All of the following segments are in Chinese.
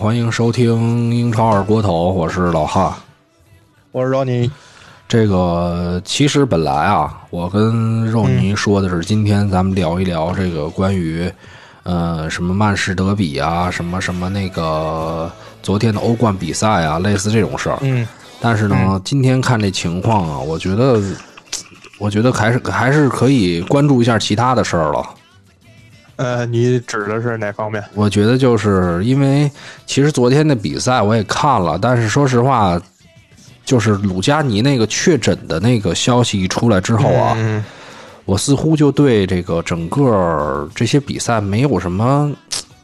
欢迎收听英超二锅头，我是老哈。我是 Ronnie，这个其实本来啊，我跟肉泥说的是，今天咱们聊一聊这个关于，呃，什么曼市德比啊，什么什么那个昨天的欧冠比赛啊，类似这种事儿。嗯，但是呢，今天看这情况啊，我觉得，我觉得还是还是可以关注一下其他的事儿了。呃，你指的是哪方面？我觉得就是因为其实昨天的比赛我也看了，但是说实话，就是鲁加尼那个确诊的那个消息一出来之后啊，嗯，我似乎就对这个整个这些比赛没有什么，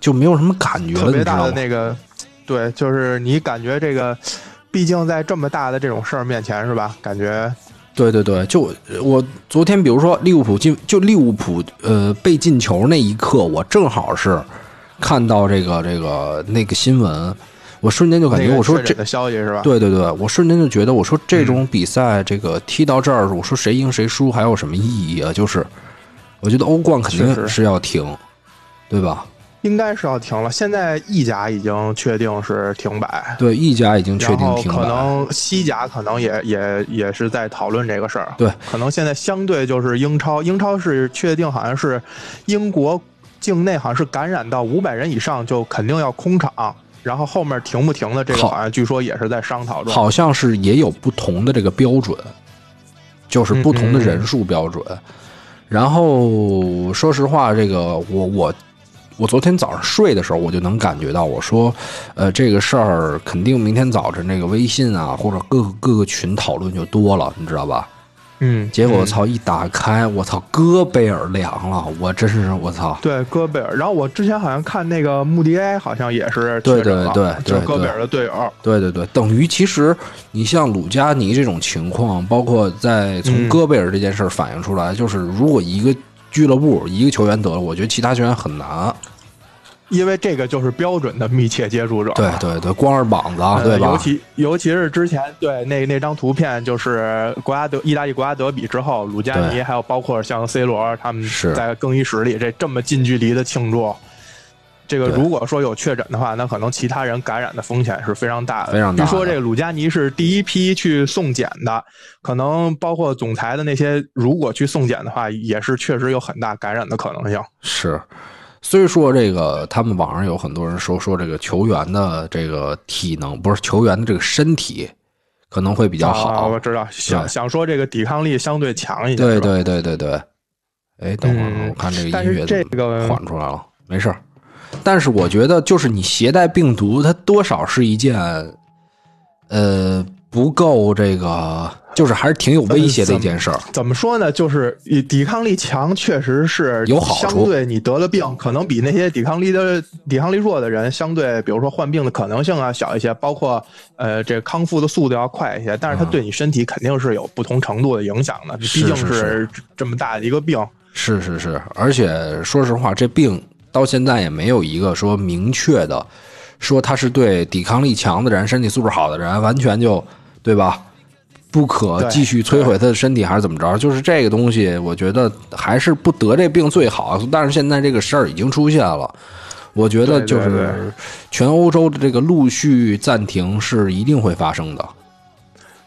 就没有什么感觉了，特别大？的那个，对，就是你感觉这个，毕竟在这么大的这种事儿面前，是吧？感觉对对对，就我昨天比如说利物浦进，就利物浦呃被进球那一刻，我正好是看到这个这个那个新闻，我瞬间就感觉我说这确诊的消息是吧？对对对，我瞬间就觉得，我说这种比赛，这个踢到这儿，我说谁赢谁输还有什么意义啊？就是，我觉得欧冠肯定是要停，对吧？应该是要停了。现在意甲已经确定是停摆，对，意甲已经确定停摆，可能西甲可能也也也是在讨论这个事儿。对，可能现在相对就是英超，英超是确定好像是英国境内好像是感染到五百人以上就肯定要空场，然后后面停不停的这个好好像据说也是在商讨中。好像是也有不同的这个标准，就是不同的人数标准。然后说实话，这个我我我昨天早上睡的时候，我就能感觉到，我说，呃，这个事儿肯定明天早晨那个微信啊，或者各个各个群讨论就多了，你知道吧？嗯，嗯结果我操，一打开，我操，戈贝尔凉了，我真是我操，对戈贝尔，然后我之前好像看那个穆迪埃好像也是对对对对就是戈贝尔的队友。对对对，等于其实你像鲁加尼这种情况，包括在从嗯戈贝尔这件事儿反映出来，就是如果一个俱乐部一个球员得了，我觉得其他球员很难。因为这个就是标准的密切接触者。对对对，光是膀子对吧？尤其尤其是之前对那那张图片，就是国家德意大利国家德比之后，鲁加尼还有包括像 C 罗他们是在更衣室里这这么近距离的庆祝。这个如果说有确诊的话，那可能其他人感染的风险是非常大的。非常大据说这个鲁加尼是第一批去送检的，可能包括总裁的那些，如果去送检的话，也是确实有很大感染的可能性。是，虽说这个他们网上有很多人说说这个球员的这个体能不是球员的这个身体可能会比较好，啊我知道，想想说这个抵抗力相对强一些。对对对对对。哎，等会儿嗯我看这个音乐这个缓出来了，没事儿。但是我觉得，就是你携带病毒，它多少是一件，呃，不够这个，就是还是挺有威胁的一件事儿。怎么说呢？就是以抵抗力强，确实是有好处相对你得了病，可能比那些抵抗力的抵抗力弱的人，相对比如说患病的可能性啊小一些，包括呃这康复的速度要快一些。但是它对你身体肯定是有不同程度的影响的，毕竟是这么大的一个病。是是是，而且说实话，这病到现在也没有一个说明确的，说他是对抵抗力强的人、身体素质好的人，完全就对吧？不可继续摧毁他的身体，还是怎么着？就是这个东西，我觉得还是不得这病最好。但是现在这个事儿已经出现了，我觉得就是全欧洲的这个陆续暂停是一定会发生的。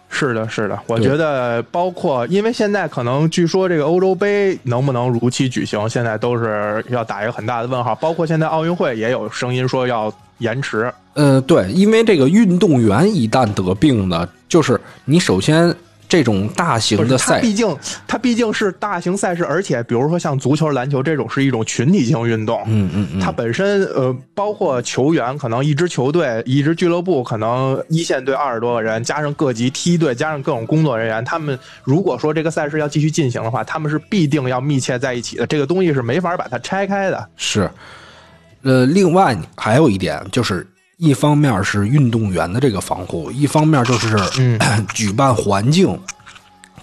是的，是的，我觉得包括，因为现在可能据说这个欧洲杯能不能如期举行，现在都是要打一个很大的问号。包括现在奥运会也有声音说要延迟。呃，对，因为这个运动员一旦得病呢，就是你首先这种大，型的赛，它毕竟它毕竟是大型赛事，而且比如说像足球、篮球这种是一种群体性运动。嗯嗯嗯，它本身呃，包括球员，可能一支球队、一支俱乐部，可能一线队二十多个人，加上各级梯队，加上各种工作人员，他们如果说这个赛事要继续进行的话，他们是必定要密切在一起的。这个东西是没法把它拆开的。是，呃，另外还有一点就是，一方面是运动员的这个防护，一方面就是、嗯 举办环境，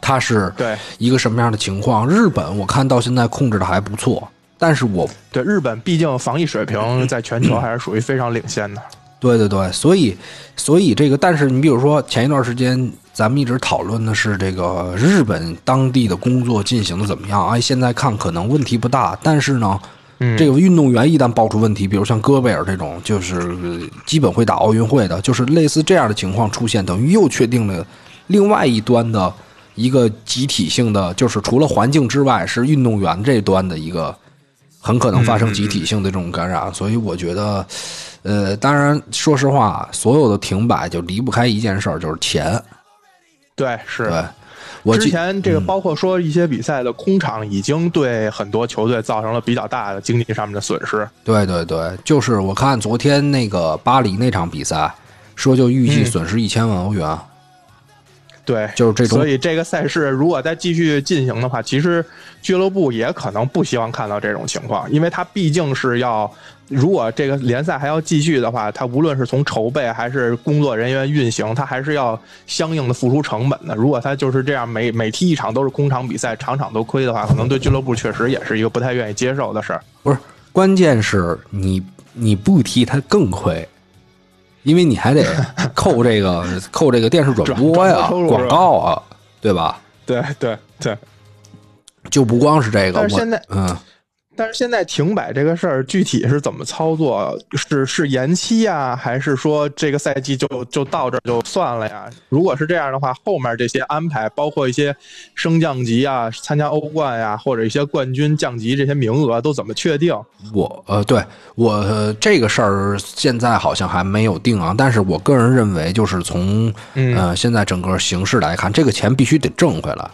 它是对一个什么样的情况？日本我看到现在控制的还不错，但是我对，日本毕竟防疫水平在全球还是属于非常领先的。对对对，所以所以这个，但是你比如说前一段时间咱们一直讨论的是这个日本当地的工作进行的怎么样？哎，现在看可能问题不大，但是呢，嗯这个运动员一旦爆出问题，比如像戈贝尔这种，就是呃基本会打奥运会的，就是类似这样的情况出现，等于又确定了另外一端的一个集体性的，就是除了环境之外，是运动员这端的一个很可能发生集体性的这种感染。所以我觉得，呃，当然说实话，所有的停摆就离不开一件事儿，就是钱。对，是。对，我之前这个包括说一些比赛的空场，已经对很多球队造成了比较大的经济上面的损失。对对对，就是我看昨天那个巴黎那场比赛，说就预计嗯损失一千万欧元。对，就是这种所以这个赛事如果再继续进行的话，其实俱乐部也可能不希望看到这种情况，因为它毕竟是要，如果这个联赛还要继续的话，它无论是从筹备还是工作人员运行，它还是要相应的付出成本的。如果它就是这样每每踢一场都是空场比赛，场场都亏的话，可能对俱乐部确实也是一个不太愿意接受的事儿。不是，关键是你你不踢他更亏，因为你还得 扣这个扣这个电视转播呀、广告啊，对吧？对对对。就不光是这个，我但是现在嗯，但是现在停摆这个事儿具体是怎么操作？是是延期呀，还是说这个赛季就就到这儿就算了呀？如果是这样的话，后面这些安排，包括一些升降级啊、参加欧冠呀，或者一些冠军降级这些名额都怎么确定？我呃，对我、呃这个事儿现在好像还没有定啊，但是我个人认为，就是从嗯呃现在整个形势来看，这个钱必须得挣回来。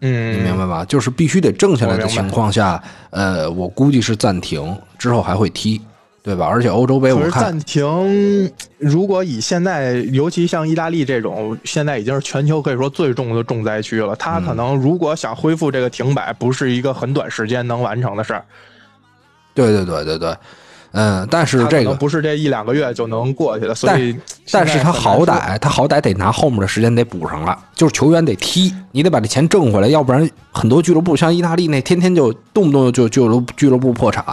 嗯，你明白吧？就是必须得挣下来的情况下，呃，我估计是暂停，之后还会踢，对吧？而且欧洲杯我看暂停，如果以现在，尤其像意大利这种，现在已经是全球可以说最重的重灾区了。他嗯可能如果想恢复这个停摆，不是一个很短时间能完成的事儿。对对对对对，嗯，但是这个，不是这一两个月就能过去的，所以但是他好歹他好歹得拿后面的时间得补上了，就是球员得踢，你得把这钱挣回来，要不然很多俱乐部像意大利那天天就动不动就俱乐俱乐部破产，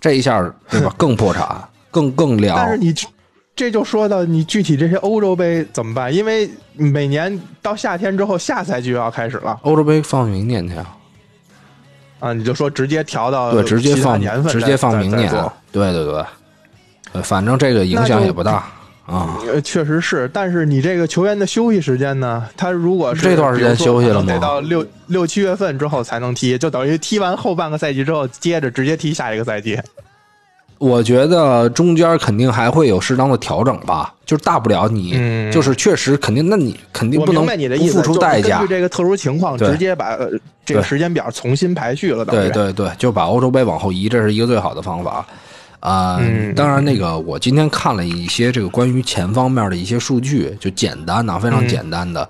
这一下对吧？更破产，更更说。凉。但是你这这就说到你具体这些欧洲杯怎么办？因为每年到夏天之后，下赛季就要开始了欧洲杯放明年去啊，啊！你就说直接调到对，直接放年份，直接放明年对对对，呃，反正这个影响也不大啊。呃，确实是，但是你这个球员的休息时间呢？他如果是这段时间休息了吗得到六六七月份之后才能踢，就等于踢完后半个赛季之后，接着直接踢下一个赛季。我觉得中间肯定还会有适当的调整吧，就是大不了你、嗯。就是确实肯定，那你肯定不能不付出代价。根据。这个特殊情况，直接把呃这个时间表重新排序了，对对对，就把欧洲杯往后移，这是一个最好的方法。啊、嗯当然，那个我今天看了一些这个关于钱方面的一些数据，就简单的，非常嗯简单的。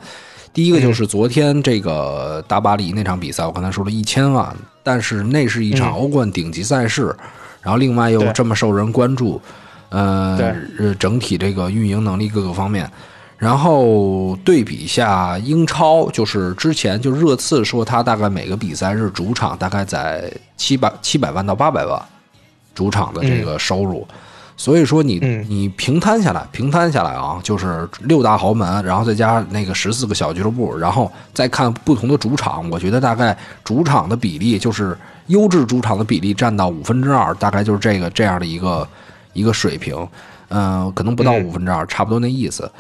第一个就是昨天这个大巴黎那场比赛，我刚才说了一千万，但是那是一场嗯。欧冠顶级赛事，然后另外又这么受人关注，呃，呃整体这个运营能力各个方面。然后对比一下英超，就是之前就热刺说他大概每个比赛日主场大概在七百七百万到八百万主场的这个收入，所以说你嗯。你平摊下来，平摊下来啊，就是六大豪门，然后再加那个十四个小俱乐部，然后再看不同的主场，我觉得大概主场的比例就是优质主场的比例占到五分之二，大概就是这个这样的一个一个水平，嗯、可能不到嗯。五分之二，差不多那意思。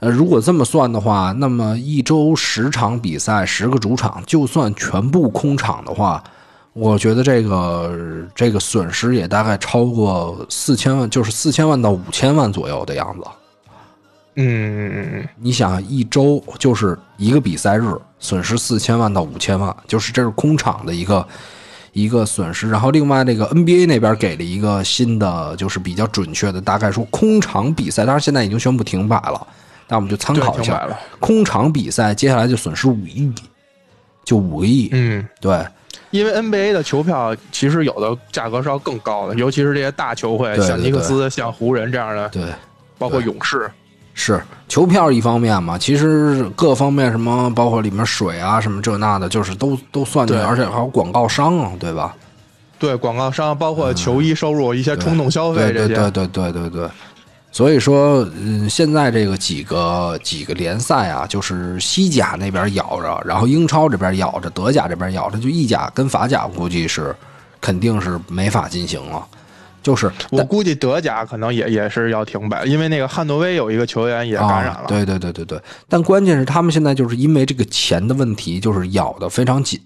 呃，如果这么算的话，那么一周十场比赛，十个主场，就算全部空场的话，我觉得这个这个损失也大概超过四千万，就是四千万到五千万左右的样子。嗯你想，一周就是一个比赛日，损失四千万到五千万，就是这是空场的一个一个损失。然后另外那个 NBA 那边给了一个新的，就是比较准确的，大概说空场比赛，当然现在已经宣布停摆了，那我们就参考一下空场比赛接下来就损失五亿，就五个亿。嗯，对因为 NBA 的球票其实有的价格是要更高的，尤其是这些大球会，像尼克斯、像湖人这样的，对。包括勇士。是球票一方面嘛，其实各方面什么，包括里面水啊什么这那的，就是都都算进去，而且还有广告商啊，对吧？对广告商，包括球衣收入、一些冲动消费对这些，对对对对对对。所以说，嗯，现在这个几个几个联赛啊，就是西甲那边咬着，然后英超这边咬着，德甲这边咬着，就意甲跟法甲估计是肯定是没法进行了。就是我估计德甲可能也也是要停摆，因为那个汉诺威有一个球员也感染了。啊。对对对对对，但关键是他们现在就是因为这个钱的问题，就是咬得非常紧。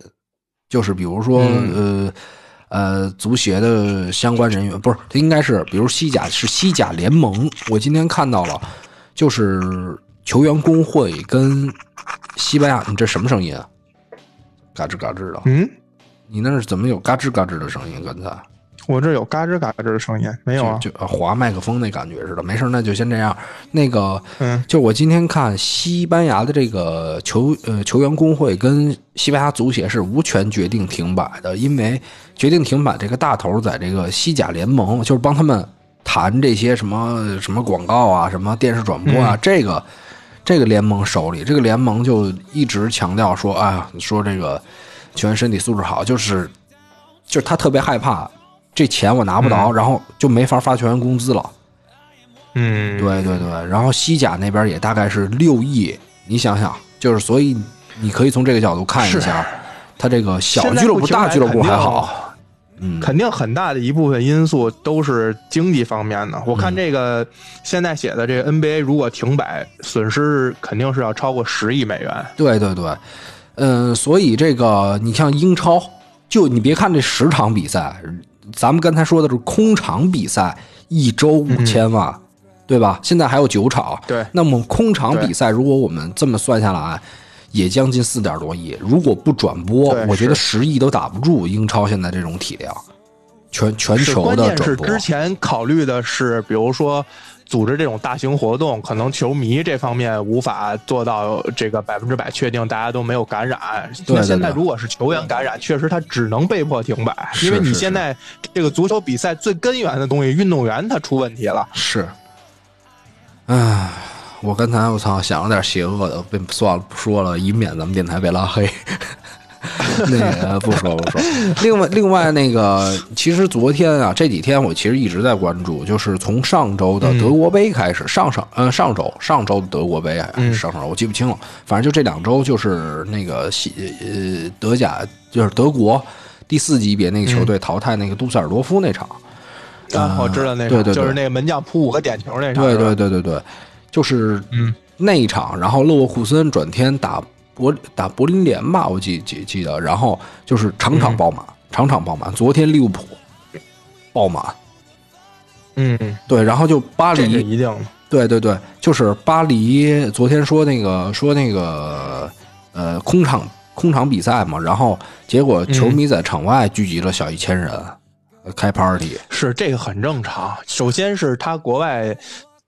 就是比如说，呃呃，足协的相关人员不是，应该是比如西甲是西甲联盟。我今天看到了，就是球员工会跟西班牙，你这什么声音啊？嘎吱嘎吱的。嗯，你那是怎么有嘎吱嘎吱的声音？刚才我这有嘎吱嘎吱的声音，没有啊？就就划麦克风那感觉似的。没事，那就先这样。那个，嗯，就我今天看西班牙的这个球呃球员工会跟西班牙足协是无权决定停摆的，因为决定停摆这个大头在这个西甲联盟，就是帮他们谈这些什么什么广告啊、什么电视转播啊，这个这个联盟手里，这个联盟就一直强调说，哎呀，说这个球员身体素质好，就是就是他特别害怕。这钱我拿不着，然后就没法发球员工资了。嗯，对对对，然后西甲那边也大概是六亿，你想想，就是所以你可以从这个角度看一下，他这个小俱乐部、大俱乐部还好，嗯，肯定很大的一部分因素都是经济方面的。我看这个现在写的这个 NBA 如果停摆，损失肯定是要超过十亿美元。对对对，嗯，所以这个你像英超，就你别看这十场比赛，咱们刚才说的是空场比赛，一周五千万。对吧？现在还有九场，对，那么空场比赛，如果我们这么算下来，也将近四点多亿。如果不转播，我觉得十亿都打不住英超现在这种体量，全全球的转播。是之前考虑的是，比如说组织这种大型活动，可能球迷这方面无法做到这个百分之百确定大家都没有感染。那现在如果是球员感染，确实他只能被迫停摆，因为你现在这个足球比赛最根源的东西，运动员他出问题了。是。唉，我刚才我操想了点邪恶的，被算了不说了，以免咱们电台被拉黑。那个不说不说。另外另外那个，其实昨天啊这几天我其实一直在关注，就是从上周的德国杯开始，上上呃上周上周的德国杯还是上上周我记不清了，反正就这两周就是那个西呃德甲就是德国第四级别那个球队淘汰那个杜塞尔多夫那场。啊，我知道那个，对对，就是那个门将扑五个点球那场。对对对对对，就是嗯那一场，然后勒沃库森转天打柏打柏林联吧，我记记记得，然后就是场场爆满，场场爆满。昨天利物浦爆满，嗯，对，然后就巴黎一定，对对对，就是巴黎。昨天说那个说那个呃空场空场比赛嘛，然后结果球迷在场外聚集了小一千人。开 party 是这个很正常。首先是他国外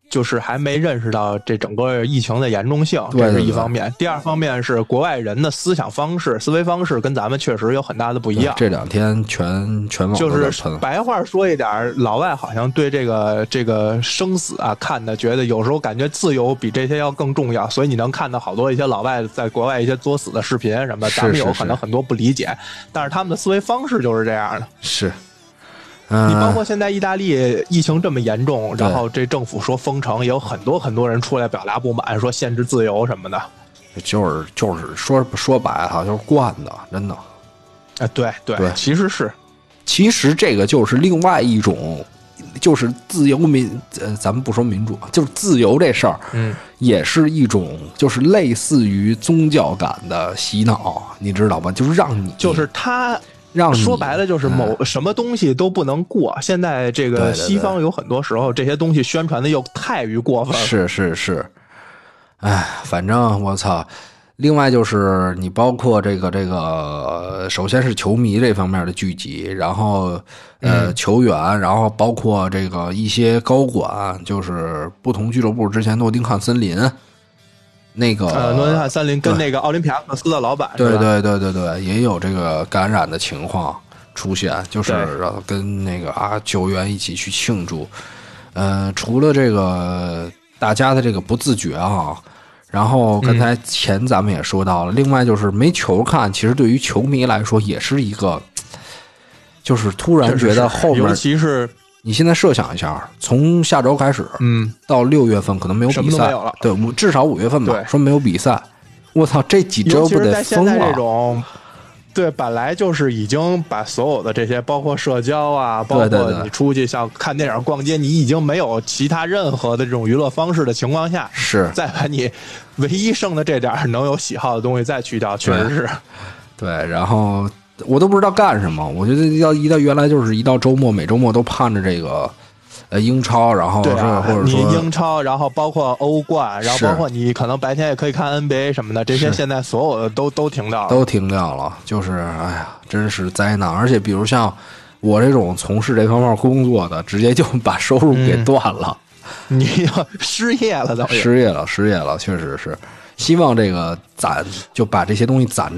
就是还没认识到这整个疫情的严重性，这是一方面。第二方面是国外人的思想方式、思维方式跟咱们确实有很大的不一样。这两天全全网就是白话说一点，老外好像对这个这个生死啊看的，觉得有时候感觉自由比这些要更重要。所以你能看到好多一些老外在国外一些作死的视频什么，咱们有可能很多不理解，但是他们的思维方式就是这样的。是。你包括现在意大利疫情这么严重，然后这政府说封城，也有很多很多人出来表达不满，说限制自由什么的。就是就是说说白了，就是惯的，真的。啊，对对对，其实是，其实这个就是另外一种，就是自由民，呃，咱们不说民主，就是自由这事儿，嗯，也是一种，就是类似于宗教感的洗脑，你知道吧？就是让你，就是他。让说白了就是某什么东西都不能过。现在这个西方有很多时候这些东西宣传的又太于过分了。是是是，哎，反正我操。另外就是你包括这个这个，首先是球迷这方面的聚集，然后呃球员，然后包括这个一些高管，就是不同俱乐部之前诺丁汉森林。那个呃，诺丁汉森林跟那个奥林匹亚克斯的老板，对对对对对，也有这个感染的情况出现，就是跟那个啊球员一起去庆祝。呃，除了这个大家的这个不自觉啊，然后刚才前咱们也说到了，另外就是没球看，其实对于球迷来说也是一个，就是突然觉得后面，尤其是。你现在设想一下，从下周开始，嗯，到六月份可能没有比赛，对，五至少五月份吧，说没有比赛，我操，这几周不得疯了？这种对，本来就是已经把所有的这些，包括社交啊，包括你出去像看电影、逛街，你已经没有其他任何的这种娱乐方式的情况下，是再把你唯一剩的这点能有喜好的东西再去掉，确实是。对，然后我都不知道干什么。我觉得要一到原来就是一到周末，每周末都盼着这个呃英超，然后是对啊，或者说英超，然后包括欧冠，然后包括你可能白天也可以看 NBA 什么的，这些现在所有的都都停掉了。都停掉了，就是哎呀，真是灾难。而且比如像我这种从事这方面工作的，直接就把收入给断了，你要失业了，都失业了，失业了，确实是。希望这个攒就把这些东西攒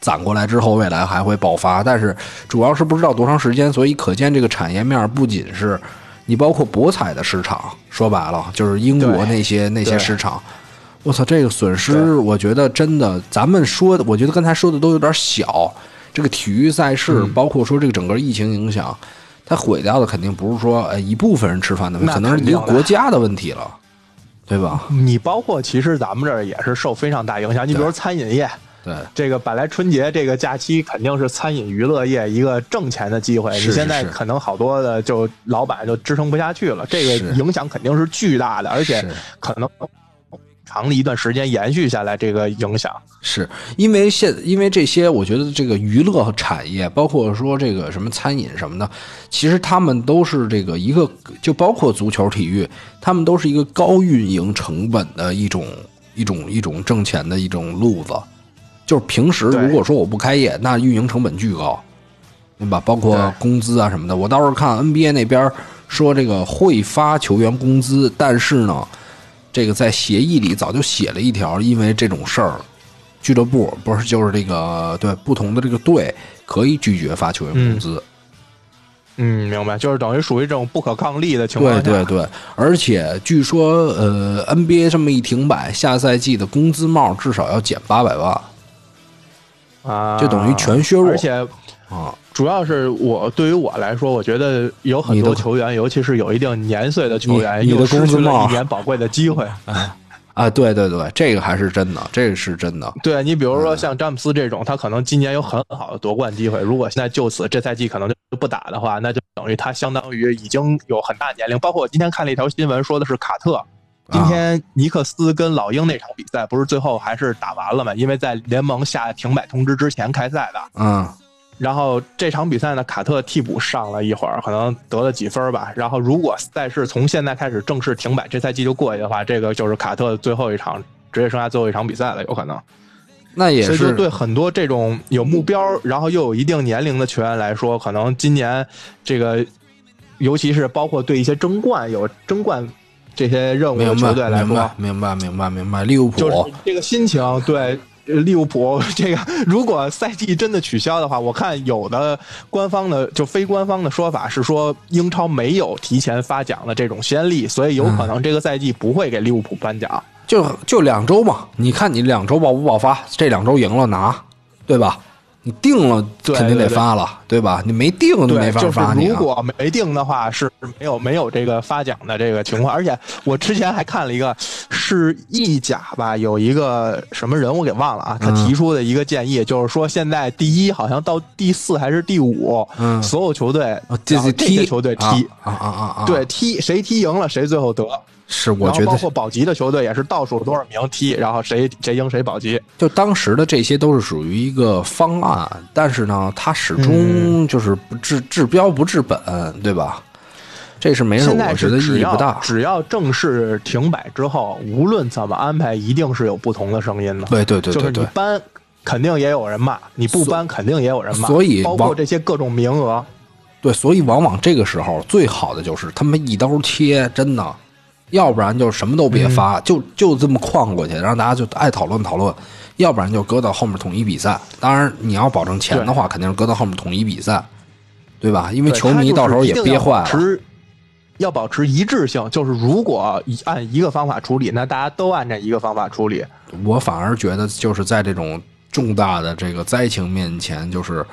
攒过来之后，未来还会爆发。但是主要是不知道多长时间，所以可见这个产业面不仅是你包括博彩的市场，说白了就是英国那些那些市场。我操，这个损失，我觉得真的，咱们说的，我觉得刚才说的都有点小。这个体育赛事，嗯包括说这个整个疫情影响，它毁掉的肯定不是说呃一部分人吃饭的问题，那可能是一个国家的问题了，对吧？你包括其实咱们这儿也是受非常大影响。你比如说餐饮业，对，这个本来春节这个假期肯定是餐饮娱乐业一个挣钱的机会，你现在可能好多的就老板就支撑不下去了，这个影响肯定是巨大的，而且可能长的一段时间延续下来，这个影响。是。因为现因为这些，我觉得这个娱乐产业，包括说这个什么餐饮什么的，其实他们都是这个一个，就包括足球体育，他们都是一个高运营成本的一种一种一种挣钱的一种路子。就是平时如果说我不开业，那运营成本巨高，对吧？包括工资啊什么的。我到时候看 NBA 那边说这个会发球员工资，但是呢，这个在协议里早就写了一条，因为这种事儿，俱乐部不是就是这个对不同的这个队可以拒绝发球员工资。嗯，明白，就是等于属于这种不可抗力的情况下。对对对，而且据说呃，NBA 这么一停摆，下赛季的工资帽至少要减八百万啊，就等于全削弱而且啊。主要是我对于我来说，我觉得有很多球员，尤其是有一定年岁的球员，你你的又失去工资帽了一年宝贵的机会。啊，对对对，这个还是真的，这个是真的。对你比如嗯说像詹姆斯这种，他可能今年有很好的夺冠机会，如果现在就此这赛季可能就不打的话，那就等于他相当于已经有很大年龄。包括我今天看了一条新闻，说的是卡特。今天尼克斯跟老鹰那场比赛，不是最后还是打完了吗？因为在联盟下停摆通知之前开赛的。嗯，然后这场比赛呢，卡特替补上了一会儿，可能得了几分吧。然后如果赛事从现在开始正式停摆，这赛季就过去的话，这个就是卡特最后一场职业生涯最后一场比赛了，有可能。那也所以就是对很多这种有目标，然后又有一定年龄的球员来说，可能今年这个，尤其是包括对一些争冠有争冠这些任务球队来明白说，明白明白明白，利物浦、就是这个心情对。呃利物浦 这个，如果赛季真的取消的话，我看有的官方的就非官方的说法是说，英超没有提前发奖的这种先例，所以有可能这个赛季不会给利物浦颁奖。就就两周嘛，你看你两周爆不爆发？这两周赢了拿，对吧？你定了对肯定得发了，对吧？你没定就对，没法就是发你啊。如果没定的话，是没有没有这个发奖的这个情况。而且我之前还看了一个，是意甲吧，有一个什么人我给忘了啊，他嗯提出的一个建议，就是说现在第一好像到第四还是第五，嗯所有球队，踢这些球队踢，啊啊啊！对，踢谁踢赢了谁最后得。是我觉得包括保级的球队也是倒数多少名踢，然后谁谁赢谁保级。就当时的这些都是属于一个方案，但是呢，它始嗯终就是不治治标不治本，对吧？这是没事，现在我觉得意义不大。只要正式停摆之后，无论怎么安排，一定是有不同的声音的。对对对就是对对，你搬，肯定也有人骂；你不搬，肯定也有人骂。所以包括这些各种名额，对，所以往往这个时候最好的就是他们一刀切，真的，要不然就什么都别发，嗯就就这么框过去，让大家就爱讨论讨论；要不然就搁到后面统一比赛。当然，你要保证钱的话，肯定是搁到后面统一比赛，对吧？因为球迷到时候也憋坏了。要保持一致性，就是如果一按一个方法处理，那大家都按这一个方法处理。我反而觉得，就是在这种重大的这个灾情面前，就是，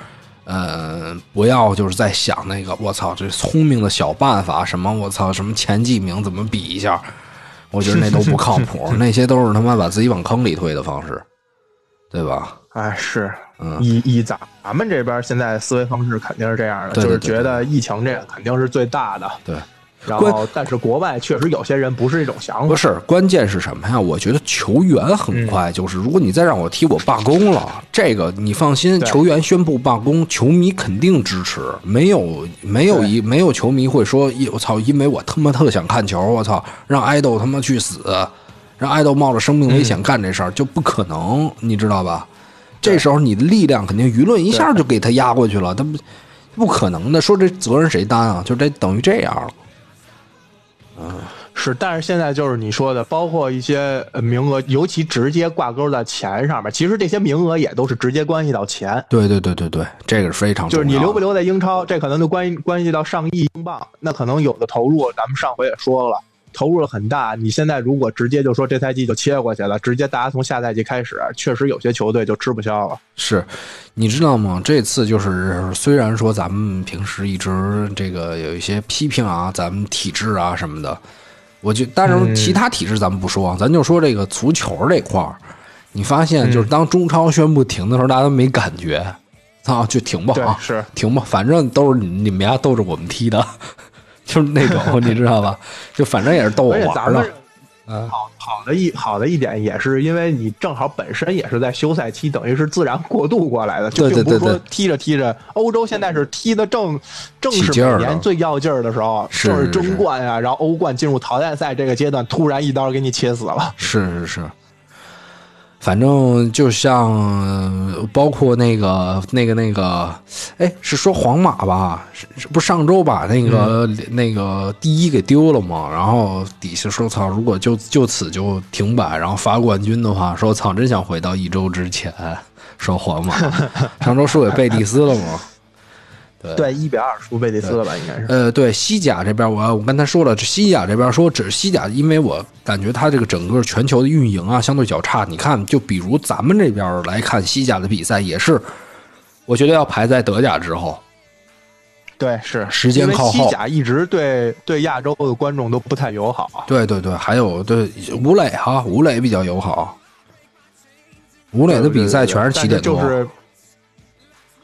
呃，不要就是在想那个我操，这聪明的小办法，什么我操，什么前几名怎么比一下，我觉得那都不靠谱，那些都是他妈把自己往坑里推的方式，对吧？哎，是，嗯以以咱咱们这边现在思维方式肯定是这样的，对对就是觉得疫情这个肯定是最大的。对。然后，但是国外确实有些人不是这种想法。不是，关键是什么呀？我觉得球员很快，就是如果你再让我踢，我罢工了，这个你放心，球员宣布罢工，球迷肯定支持，没有没有一没有球迷会说，我操，因为我他妈特想看球，我操，让爱豆他妈去死，让爱豆冒着生命危险干这事儿，就不可能，你知道吧？这时候你的力量肯定舆论一下就给他压过去了，他不不可能的。说这责任谁担啊？就这等于这样了。是，但是现在就是你说的，包括一些呃名额，尤其直接挂钩在钱上面。其实这些名额也都是直接关系到钱，对对对对对，这个是非常就是你留不留在英超，这可能就关关系到上亿英镑。那可能有的投入，咱们上回也说了，投入了很大。你现在如果直接就说这赛季就切过去了，直接大家从下赛季开始，确实有些球队就吃不消了。是，你知道吗？这次就是虽然说咱们平时一直这个有一些批评啊，咱们体制啊什么的，我就但是其他体制咱们不说，咱就说这个足球这块儿，你发现就是当中超宣布停的时候，大家都没感觉，啊、就停吧啊，是停吧，反正都是你你们家逗着我们踢的，就是那种你知道吧？就反正也是逗我玩儿的。好好的一好的一点也是因为你正好本身也是在休赛期，等于是自然过渡过来的，就并不是说踢着踢着，欧洲现在是踢的正正是每年最要劲儿的时候，是正是是争冠啊，然后欧冠进入淘汰赛这个阶段，突然一刀给你切死了。是是是，反正就像呃包括那个那个那个，哎，是说皇马吧？是是不是上周把那个、嗯那个第一给丢了嘛？然后底下说操，如果就就此就停摆，然后发冠军的话，说操，真想回到一周之前。说皇马 上周输给贝蒂斯了吗？对，一比二输贝蒂斯了吧？应该是。呃，对西甲这边，我我刚才说了，西甲这边说只是西甲，因为我感觉它这个整个全球的运营啊相对较差。你看，就比如咱们这边来看西甲的比赛，也是我觉得要排在德甲之后。对，是时间靠后西甲一直对对亚洲的观众都不太友好。对对对，还有对吴磊哈，吴磊比较友好。吴磊的比赛全是七点多，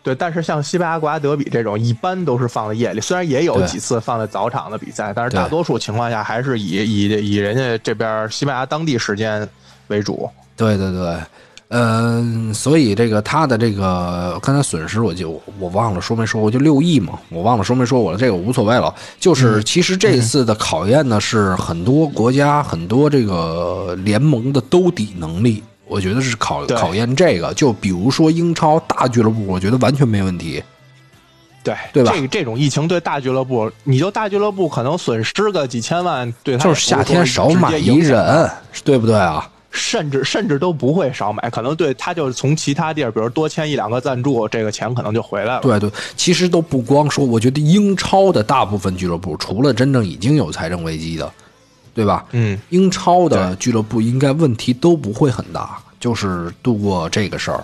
对，但是像西班牙国家德比这种，一般都是放在夜里，虽然也有几次放在早场的比赛，但是大多数情况下还是以以以人家这边西班牙当地时间为主。对对对，嗯、所以这个他的这个刚才损失，我就我忘了说没说，我就六亿嘛，我忘了说没说，我这个无所谓了。就是其实这次的考验呢，是很多国家、很多这个联盟的兜底能力。我觉得是考考验这个，就比如说英超大俱乐部，我觉得完全没问题。对对吧这个这种疫情对大俱乐部，你就大俱乐部可能损失个几千万，对他就是夏天少买一人。对不对啊？甚至甚至都不会少买，可能对他就是从其他地儿，比如多签一两个赞助，这个钱可能就回来了。对对，其实都不光说，我觉得英超的大部分俱乐部，除了真正已经有财政危机的，对吧？嗯，英超的俱乐部应该问题都不会很大，就是度过这个事儿。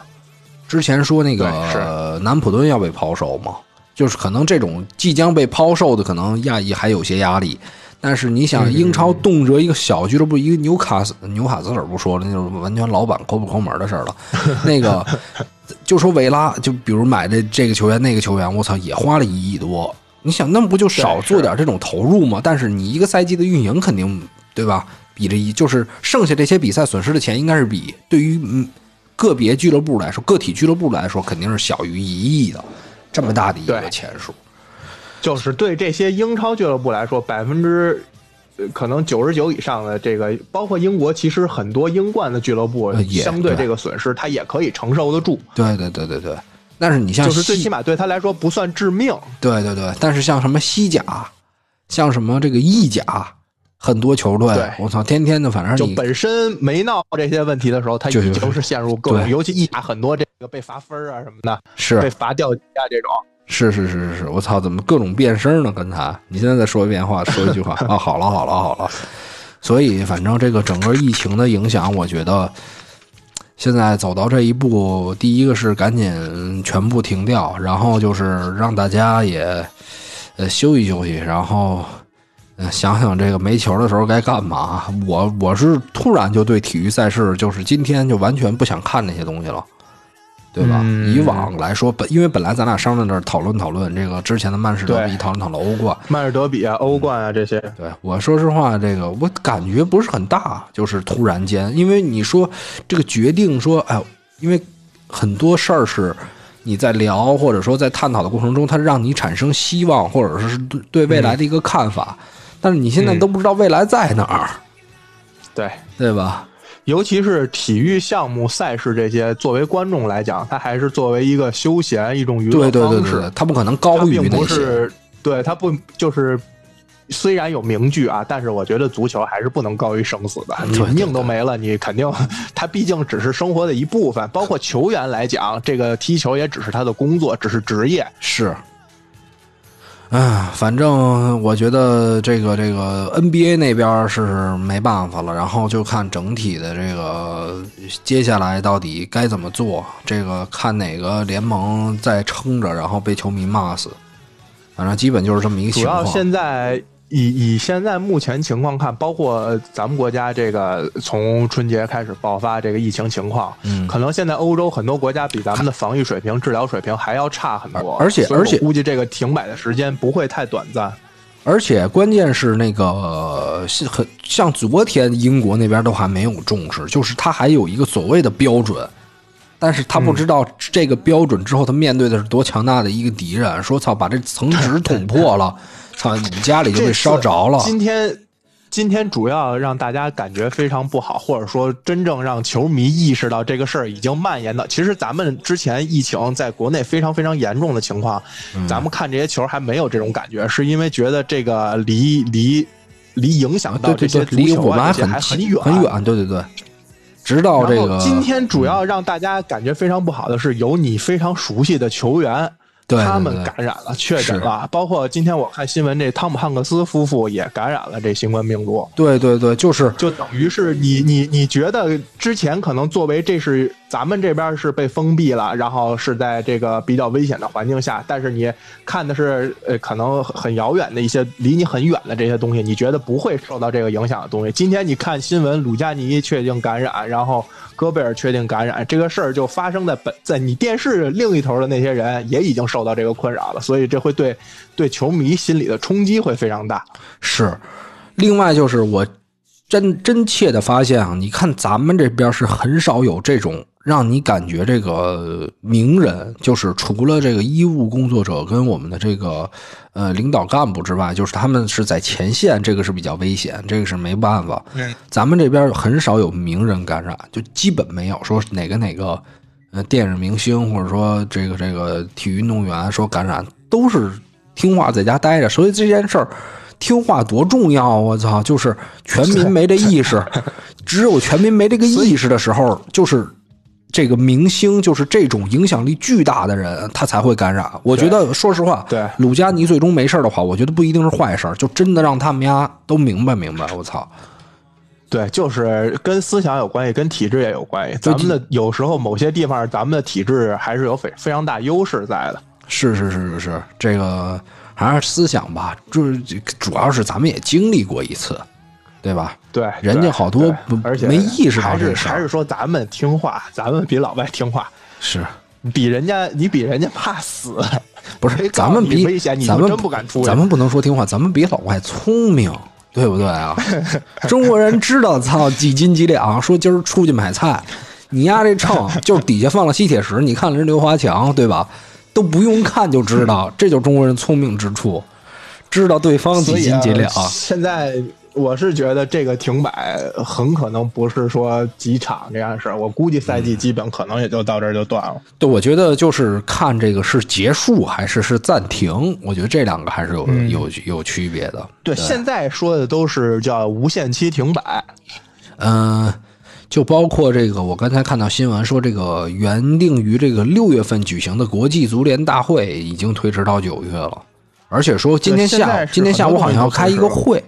之前说那对个南普敦要被抛售嘛，就是可能这种即将被抛售的，可能亚裔还有些压力。但是你想，英超动辄一个小俱乐部，一个纽卡斯纽卡斯尔不说了，那就是完全老板抠不抠门的事儿了。那个就说维拉，就比如买的这个球员那个球员，我操，也花了一亿多。你想，那不就少做点这种投入吗？但是你一个赛季的运营肯定对吧？比这一就是剩下这些比赛损失的钱，应该是比对于嗯个别俱乐部来说，个体俱乐部来说，肯定是小于一亿的这么大的一个钱数。就是对这些英超俱乐部来说，百分之呃可能九十九以上的这个，包括英国，其实很多英冠的俱乐部相对对这个损失，他也可以承受得住，对对对对对。但是你像就是最起码对他来说不算致命。对对对，但是像什么西甲，像什么这个意甲，很多球队，我操，天天的，反正你就本身没闹这些问题的时候，他就已经是陷入各种，尤其意甲很多这个被罚分啊什么的，是被罚掉级啊这种。是是是是是，我操，怎么各种变声呢？刚才你现在再说一遍话，说一句话 啊，好了好了好了。所以反正这个整个疫情的影响，我觉得现在走到这一步，第一个是赶紧全部停掉，然后就是让大家也呃休息休息，然后。呃想想这个没球的时候该干嘛？我我是突然就对体育赛事，就是今天就完全不想看那些东西了。对吧？嗯以往来说，本因为本来咱俩商量着讨论讨论这个之前的曼市德比，讨论讨论欧冠。曼市德比啊、欧冠啊这些，对我说实话，这个我感觉不是很大，就是突然间，因为你说这个决定说，哎，因为很多事儿是你在聊或者说在探讨的过程中，它让你产生希望，或者是对对未来的一个看法，但是你现在都不知道未来在哪儿，对。对吧？尤其是体育项目、赛事这些，作为观众来讲，它还是作为一个休闲、一种娱乐对对对方式。对对，它不可能高于那些。是对它不就是，虽然有名句啊，但是我觉得足球还是不能高于生死的。你命都没了，你肯定，它毕竟只是生活的一部分。包括球员来讲，这个踢球也只是他的工作，只是职业。是，啊，反正我觉得这个这个 NBA 那边是没办法了，然后就看整体的这个接下来到底该怎么做，这个看哪个联盟在撑着，然后被球迷骂死，反正基本就是这么一个情况。主要现在以以现在目前情况看，包括呃咱们国家这个从春节开始爆发这个疫情情况，嗯可能现在欧洲很多国家比咱们的防御水平、治疗水平还要差很多，而且而且估计这个停摆的时间不会太短暂。而且关键是那个呃是很像昨天英国那边都还没有重视，就是他还有一个所谓的标准，但是他不知道这个标准之后，他面对的是多强大的一个敌人。说操，把这层纸捅破了，操，你们家里就被烧着了。今天。今天主要让大家感觉非常不好，或者说真正让球迷意识到这个事儿已经蔓延到。其实咱们之前疫情在国内非常非常严重的情况，嗯咱们看这些球还没有这种感觉，是因为觉得这个离离离影响到这些足球离我们啊这些很还很远很远，对对对。直到这个今天主要让大家感觉非常不好的是，有你非常熟悉的球员，他们感染了，确诊了。包括今天我看新闻，这汤姆汉克斯夫妇也感染了这新冠病毒。对对对，就是就等于是你你你觉得之前可能作为这是咱们这边是被封闭了，然后是在这个比较危险的环境下，但是你看的是呃可能很遥远的一些离你很远的这些东西，你觉得不会受到这个影响的东西。今天你看新闻，鲁加尼确定感染，然后戈贝尔确定感染，这个事儿就发生在本在你电视另一头的那些人也已经受到这个困扰了，所以这会对对球迷心理的冲击会非常大。是，另外就是我真真切的发现啊，你看咱们这边是很少有这种让你感觉这个名人，就是除了这个医务工作者跟我们的这个呃领导干部之外，就是他们是在前线，这个是比较危险，这个是没办法。嗯，咱们这边很少有名人感染，就基本没有说哪个哪个呃电影明星或者说这个这个体育运动员说感染，都是听话在家待着。所以这件事儿听话多重要啊！我操，就是全民没这意识，只有全民没这个意识的时候，就是。这个明星就是这种影响力巨大的人，他才会感染。我觉得，说实话，对鲁加尼最终没事的话，我觉得不一定是坏事儿，就真的让他们家都明白明白。我操！对，就是跟思想有关系，跟体制也有关系。咱们的有时候某些地方，咱们的体制还是有非非常大优势在的。是是是是是，这个还是思想吧，就是主要是咱们也经历过一次，对吧？对，人家好多不而且没意识到还是这事儿还是说咱们听话，咱们比老外听话，是比人家你比人家怕死，不是咱们比危险，你咱们真不敢出去。咱们不能说听话，咱们比老外聪明，对不对啊？中国人知道操几斤几两，说今儿出去买菜，你丫这秤就是底下放了吸铁石，你看人刘华强对吧？都不用看就知道，这就是中国人聪明之处，知道对方几斤几两。现在我是觉得这个停摆很可能不是说几场这样的事儿，我估计赛嗯季基本可能也就到这儿就断了。对，我觉得就是看这个是结束还是是暂停，我觉得这两个还是有、有有区别的。对，现在说的都是叫无限期停摆。嗯、就包括这个，我刚才看到新闻说，这个原定于这个六月份举行的国际足联大会已经推迟到九月了，而且说今天下午今天下午好像要开一个会，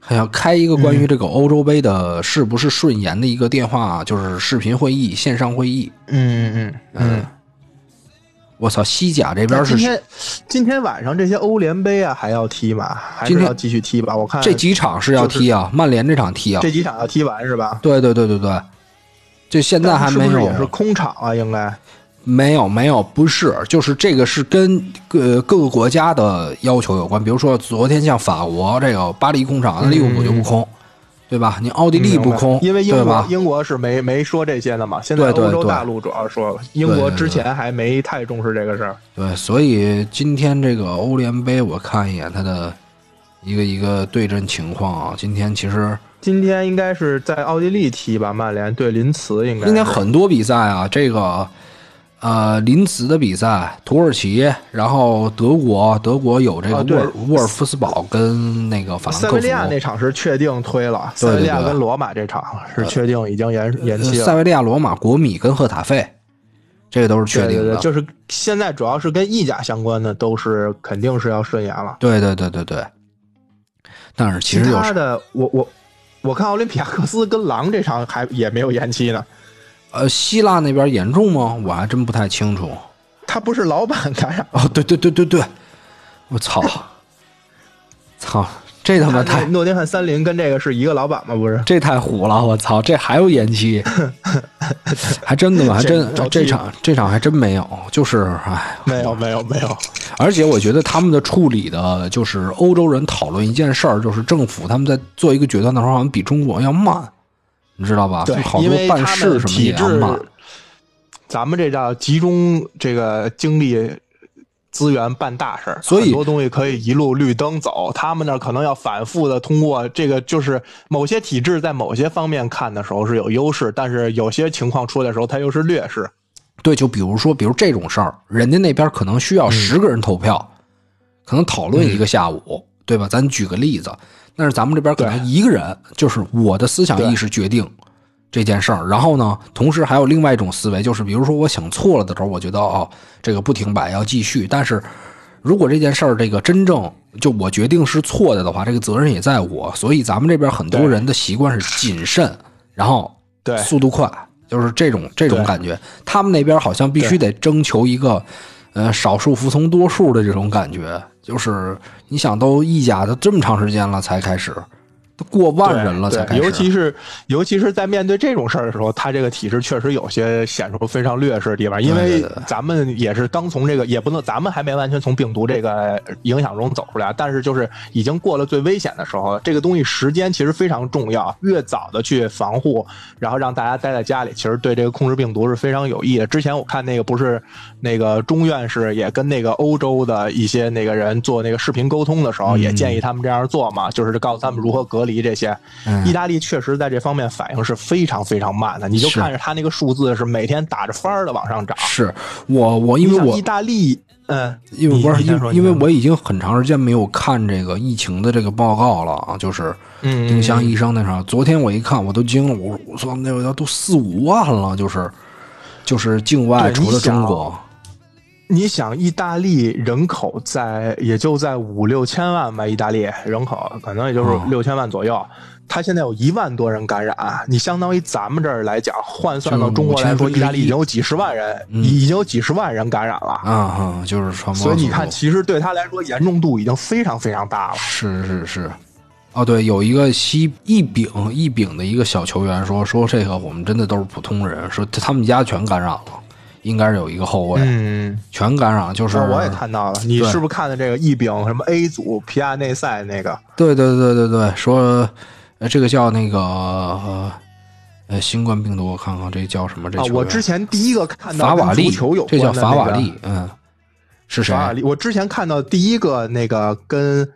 还要开一个关于这个欧洲杯的是不是顺延的一个电话，就是视频会议、线上会议。嗯嗯嗯嗯。我操，西甲这边是今天今天晚上这些欧联杯啊还要踢吗？还是要继续踢吧？我看这几场是要踢啊，曼联这场踢啊，这几场要踢完是吧？对对对对对，这现在还没有是是也是空场啊？应该没有没有，不是，就是这个是跟各各个国家的要求有关。比如说昨天像法国这个巴黎空场，利物浦就不空，对吧？你奥地利不空，因为英国？英国是没没说这些的嘛。现在欧洲大陆主要说了，英国之前还没太重视这个事儿。对，所以今天这个欧联杯，我看一眼它的一个一个对阵情况啊。今天其实今天应该是在奥地利踢吧，曼联对林茨应该。今天很多比赛啊，这个呃林茨的比赛，土耳其，然后德国，德国有这个沃尔、沃尔夫斯堡跟那个法兰克福塞维利。亚那场是确定推了，塞维利亚跟罗马这场是确定已经延延期了。呃塞维利亚、罗马、国米跟赫塔费，这个都是确定的。对对对，就是现在主要是跟意甲相关的，都是肯定是要顺延了。对对对对对。但是其实有时他的，我我我看奥林匹亚克斯跟狼这场还也没有延期呢。呃，希腊那边严重吗？我还真不太清楚。他不是老板感染，哦，对对对对对，我操，操，这他妈太诺丁汉森林跟这个是一个老板吗？不是？这太虎了！我操，这还有延期，还真的吗？还真这这场这场还真没有，就是哎，没有没有没有，而且我觉得他们的处理的，就是欧洲人讨论一件事儿，就是政府他们在做一个决断的时候，好像比中国要慢，你知道吧？对，好因多办事什么也体制要慢。，咱们这叫集中这个精力。资源办大事儿，所以很多东西可以一路绿灯走。他们那可能要反复的通过这个，就是某些体制在某些方面看的时候是有优势，但是有些情况出来的时候它又是劣势。对，就比如说，比如这种事儿，人家那边可能需要十个人投票，可能讨论一个下午，对吧？咱举个例子，但是咱们这边可能一个人，就是我的思想意识决定这件事儿。然后呢，同时还有另外一种思维，就是比如说我想错了的时候，我觉得哦，这个不停摆要继续。但是如果这件事儿这个真正就我决定是错的的话，这个责任也在我。所以咱们这边很多人的习惯是谨慎，然后对速度快，就是这种这种感觉。他们那边好像必须得征求一个，呃，少数服从多数的这种感觉。就是你想，都意甲都这么长时间了才开始，都过万人了才开始。尤其是尤其是在面对这种事儿的时候，他这个体制确实有些显出非常劣势的地方，因为咱们也是刚从这个，也不能咱们还没完全从病毒这个影响中走出来，但是就是已经过了最危险的时候了。这个东西时间其实非常重要，越早的去防护，然后让大家待在家里，其实对这个控制病毒是非常有益的。之前我看那个不是那个钟院士也跟那个欧洲的一些那个人做那个视频沟通的时候，也建议他们这样做嘛，就是告诉他们如何隔离这些。嗯。意大利确实在这方面反应是非常非常慢的，你就看着他那个数字是每天打着翻儿的往上涨。是。我我因为我意大利，嗯，因为不是因因为我已经很长时间没有看这个疫情的这个报告了啊，就是嗯丁香医生那啥，昨天我一看我都惊了，我我操，那个都四五万了，就是就是境外除了中国，你想，意大利人口在也就在五六千万吧，意大利人口可能也就是哦六千万左右。他现在有一万多人感染，你相当于咱们这儿来讲，换算到中国来说，就是5000意大利已经有几十万人，嗯已已经有几十万人感染了。啊啊，就是传播所以你看，其实对他来说严重度已经非常非常大了。是是是，哦，对，有一个西一丙一丙的一个小球员说说这个我们真的都是普通人，说他们家全感染了，应该是有一个后卫、嗯，全感染，就是我也看到了，你是不是看的这个一丙什么 A 组皮亚内赛那个？对对对对对，说呃这个叫那个呃呃新冠病毒，我看看这叫什么这我之前第一个看到跟法瓦利足球有，这叫关的那个法瓦利，嗯，是谁？法瓦利，我之前看到第一个那个跟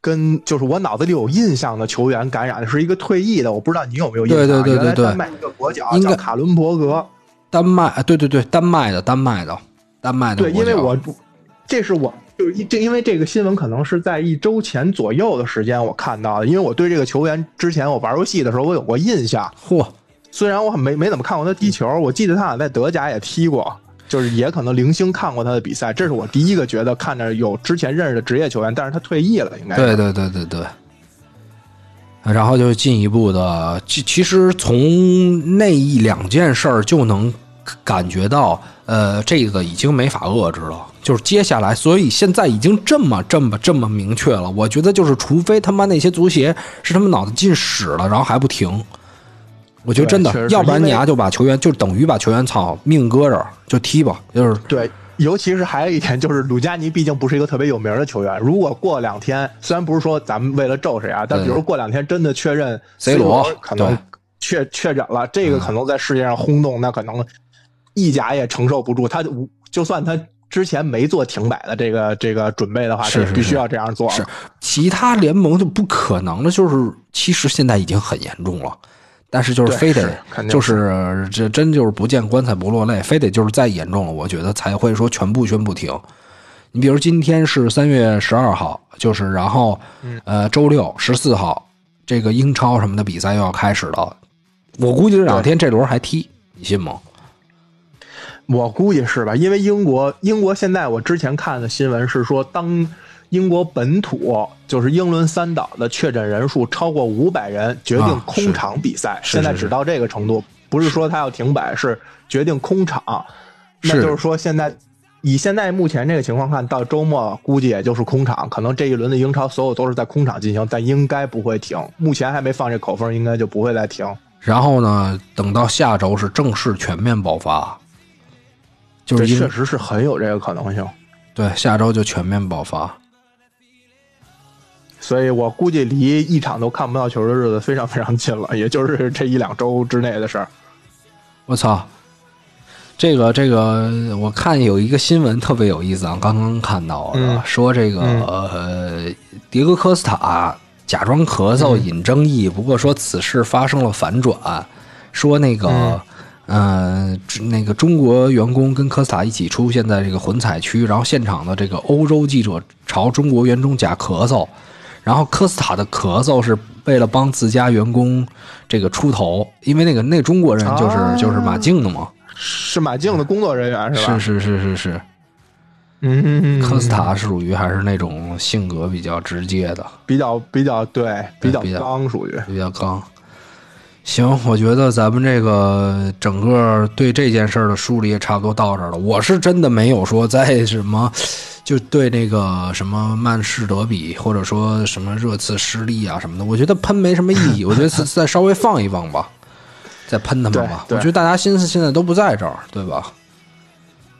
跟就是我脑子里有印象的球员感染的是一个退役的，我不知道你有没有印象。对对对对对原来丹麦一个国脚叫卡伦伯格。丹麦，啊对对对，丹麦的丹麦的丹麦的对，因为我这是我就是一这因为这个新闻可能是在一周前左右的时间我看到的，因为我对这个球员之前我玩游戏的时候我有过印象，嚯，虽然我没没怎么看过他踢球，我记得他好像在德甲也踢过。就是也可能零星看过他的比赛，这是我第一个觉得看着有之前认识的职业球员，但是他退役了，应该对对对对对。然后就进一步的，其其实从那一两件事儿就能感觉到，呃，这个已经没法遏制了。就是接下来，所以现在已经这么这么这么明确了。我觉得就是，除非他妈那些足协是他们脑子进屎了，然后还不停，我觉得真的要不然你丫就把球员就等于把球员操命搁这儿就踢吧，就是对，尤其是还有一点就是，鲁加尼毕竟不是一个特别有名的球员。如果过两天，虽然不是说咱们为了咒谁啊，但比如过两天真的确认 C 罗可能确确诊了，这个可能在世界上轰动，那可能意甲也承受不住。他就就算他之前没做停摆的这个这个准备的话，是必须要这样做。是其他联盟就不可能了，就是其实现在已经很严重了，但是就是非得是就是这真就是不见棺材不落泪，非得就是再严重了，我觉得才会说全部宣布停。你比如今天是三月十二号，就是然后嗯呃周六十四号，这个英超什么的比赛又要开始了，我估计这两天这轮还踢，你信吗？我估计是吧？因为英国，英国现在我之前看的新闻是说，当英国本土就是英伦三岛的确诊人数超过五百人，决定啊空场比赛。现在只到这个程度，不是说他要停摆，是决定空场。那就是说，现在以现在目前这个情况看，到周末估计也就是空场，可能这一轮的英超所有都是在空场进行，但应该不会停。目前还没放这口风，应该就不会再停。然后呢，等到下周是正式全面爆发，就是确实是很有这个可能性。对下周就全面爆发。所以我估计离一场都看不到球的日子非常非常近了，也就是这一两周之内的事儿。我操，这个这个，我看有一个新闻特别有意思啊，刚刚看到的，嗯说这个、嗯呃，迭戈科斯塔假装咳嗽引争议，不过说此事发生了反转，说那个。嗯呃，那个中国员工跟科斯塔一起出现在这个混采区，然后现场的这个欧洲记者朝中国员工假咳嗽，然后科斯塔的咳嗽是为了帮自家员工这个出头，因为那个那中国人就是、啊。就是马竞的嘛，是马竞的工作人员是吧？是是是是。是，嗯，科斯塔是属于还是那种性格比较直接的，比较比较对，比较比较刚，属于。比较刚。行，我觉得咱们这个整个对这件事儿的梳理也差不多到这儿了。我是真的没有说在什么，就对那个什么曼市德比或者说什么热刺失利啊什么的，我觉得喷没什么意义。我觉得 再再稍微放一放吧，再喷他们吧。我觉得大家心思现在都不在这儿，对吧？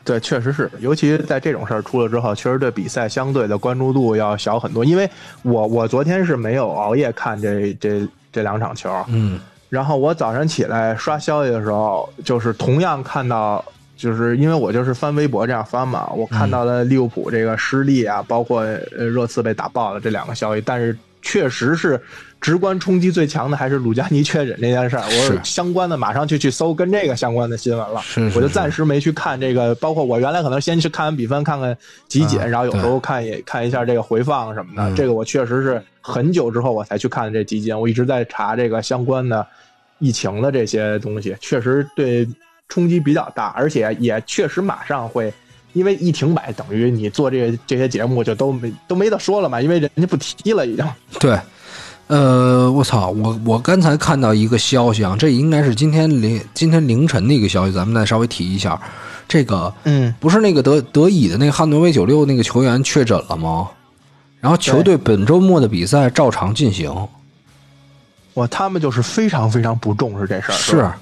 对，确实是，尤其在这种事儿出了之后，确实对比赛相对的关注度要小很多。因为我我昨天是没有熬夜看这这这两场球，嗯然后我早上起来刷消息的时候，就是同样看到，就是因为我就是翻微博这样翻嘛，我看到了利物浦这个失利啊，包括呃热刺被打爆了这两个消息，但是确实是直观冲击最强的还是鲁加尼确诊这件事儿，我是相关的马上就去搜跟这个相关的新闻了，是是我就暂时没去看这个，包括我原来可能先去看完比分，看看集锦，啊然后有时候看也看一下这个回放什么的，嗯。这个我确实是很久之后我才去看这集锦，我一直在查这个相关的疫情的这些东西，确实对冲击比较大，而且也确实马上会。因为一停摆，等于你做这个这些节目就都没都没得说了嘛，因为人家不踢了已经。对，呃，我操，我我刚才看到一个消息啊，这应该是今天凌今天凌晨的一个消息，咱们再稍微提一下。这个嗯，不是那个德德乙的那个汉诺威九六那个球员确诊了吗？然后球队本周末的比赛照常进行，哇他们就是非常非常不重视这事儿，是吧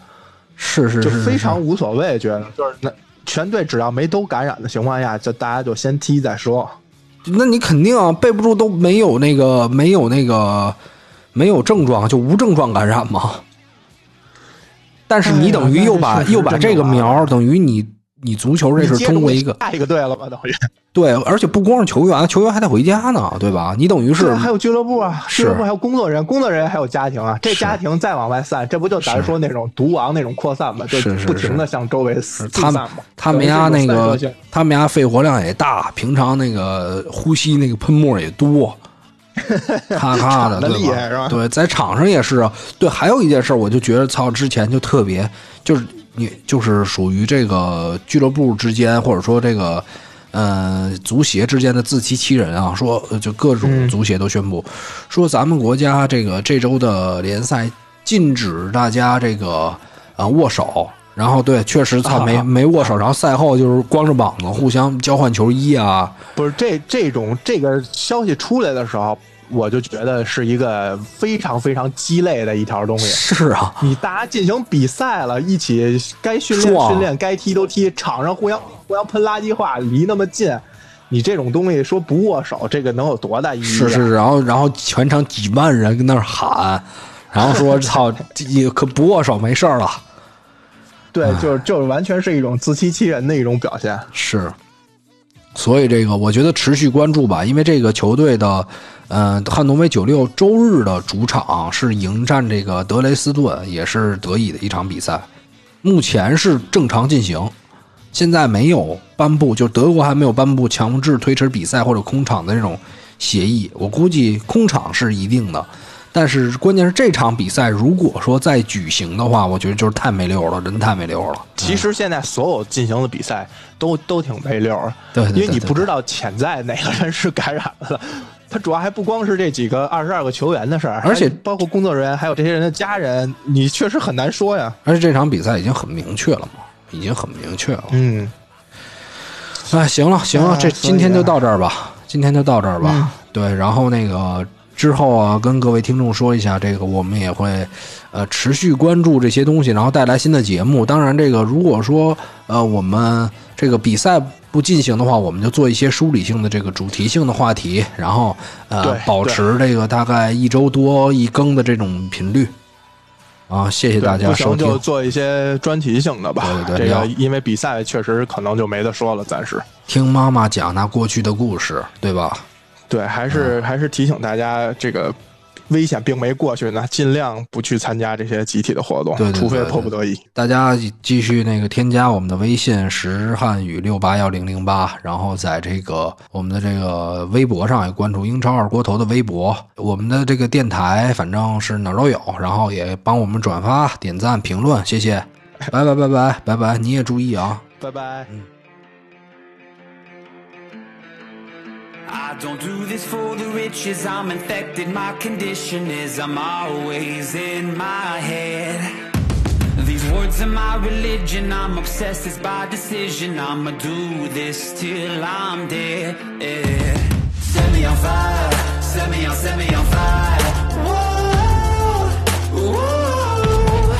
是是，就是非常无所谓，觉得就是那全队只要没都感染的情况下，就大家就先踢再说。那你肯定啊，备不住都没有那个没有那个没有症状，就无症状感染嘛。但是你等于又把、又把这个苗，等于你你足球这是你接着会通过一个下一个队了吧？等于对，而且不光是球员，球员还得回家呢，对吧？你等于是还有俱乐部啊，俱乐部还有工作人员，工作人员还有家庭啊。这家庭再往外散，这不就咱说那种毒王那种扩散吗？就是是不停的向周围四他们散嘛。他们家那个他们家肺活量也大，平常那个呼吸那个喷沫也多，咔咔的，喘得对厉害是吧对，在场上也是啊。对，还有一件事，我就觉得操，之前就特别，就是你就是属于这个俱乐部之间，或者说这个。呃，足协之间的自欺欺人啊，说呃就各种嗯足协都宣布，说咱们国家这个这周的联赛禁止大家这个呃握手，然后对，确实他没啊没握手，然后赛后就是光着膀子互相交换球衣啊，不是这这种这个消息出来的时候，我就觉得是一个非常非常鸡肋的一条东西。是啊，你大家进行比赛了，一起该训练训练，该踢都踢，场上互相互相喷垃圾话，离那么近，你这种东西说不握手，这个能有多大意义、啊？是是，然后然后全场几万人跟那儿喊，然后说操，也可不握手没事儿了。对，就是就是完全是一种自欺欺人的一种表现。是，所以这个我觉得持续关注吧，因为这个球队的，呃，汉诺威九六周日的主场是迎战这个德雷斯顿，也是德乙的一场比赛，目前是正常进行，现在没有颁布，就德国还没有颁布强制推迟比赛或者空场的这种协议，我估计空场是一定的。但是关键是这场比赛，如果说再举行的话，我觉得就是太没溜了，真太没溜了。其实现在所有进行的比赛都都挺没溜对因为你不知道潜在哪个人是感染了。他主要还不光是这几个二十二个球员的事儿，而且包括工作人员，还有这些人的家人，你确实很难说呀。而且这场比赛已经很明确了嘛，已经很明确了。嗯，哎，行了行了，这今天就到这儿吧，今天就到这儿吧。对，然后那个之后啊，跟各位听众说一下，这个我们也会呃持续关注这些东西，然后带来新的节目。当然，这个如果说呃我们这个比赛不进行的话，我们就做一些梳理性的这个主题性的话题，然后呃保持这个大概一周多一更的这种频率。啊，谢谢大家不收听行就。做一些专题性的吧。对对对这个因为比赛确实可能就没得说了，暂时。听妈妈讲那过去的故事，对吧？对，还是、还是提醒大家，这个危险并没过去呢，尽量不去参加这些集体的活动，对对对除非迫不得已。大家继续那个添加我们的微信石汉语六八幺零零八，然后在这个我们的这个微博上也关注英超二锅头的微博，我们的这个电台反正是哪儿都有，然后也帮我们转发、点赞、评论，谢谢，拜拜拜拜拜拜，你也注意啊。拜拜。I don't do this for the riches, I'm infected. My condition is I'm always in my head. These words are my religion, I'm obsessed, it's by decision. I'ma do this till I'm dead. Set me on fire, set me on, set me on fire. Whoa, whoa.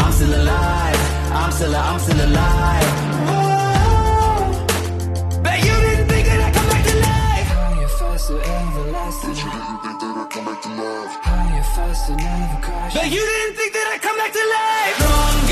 I'm still alive, I'm still, I'm still alive. Whoa. But you didn't think that I'd come back to life. But you didn't think that I'd come back to life. Wrong.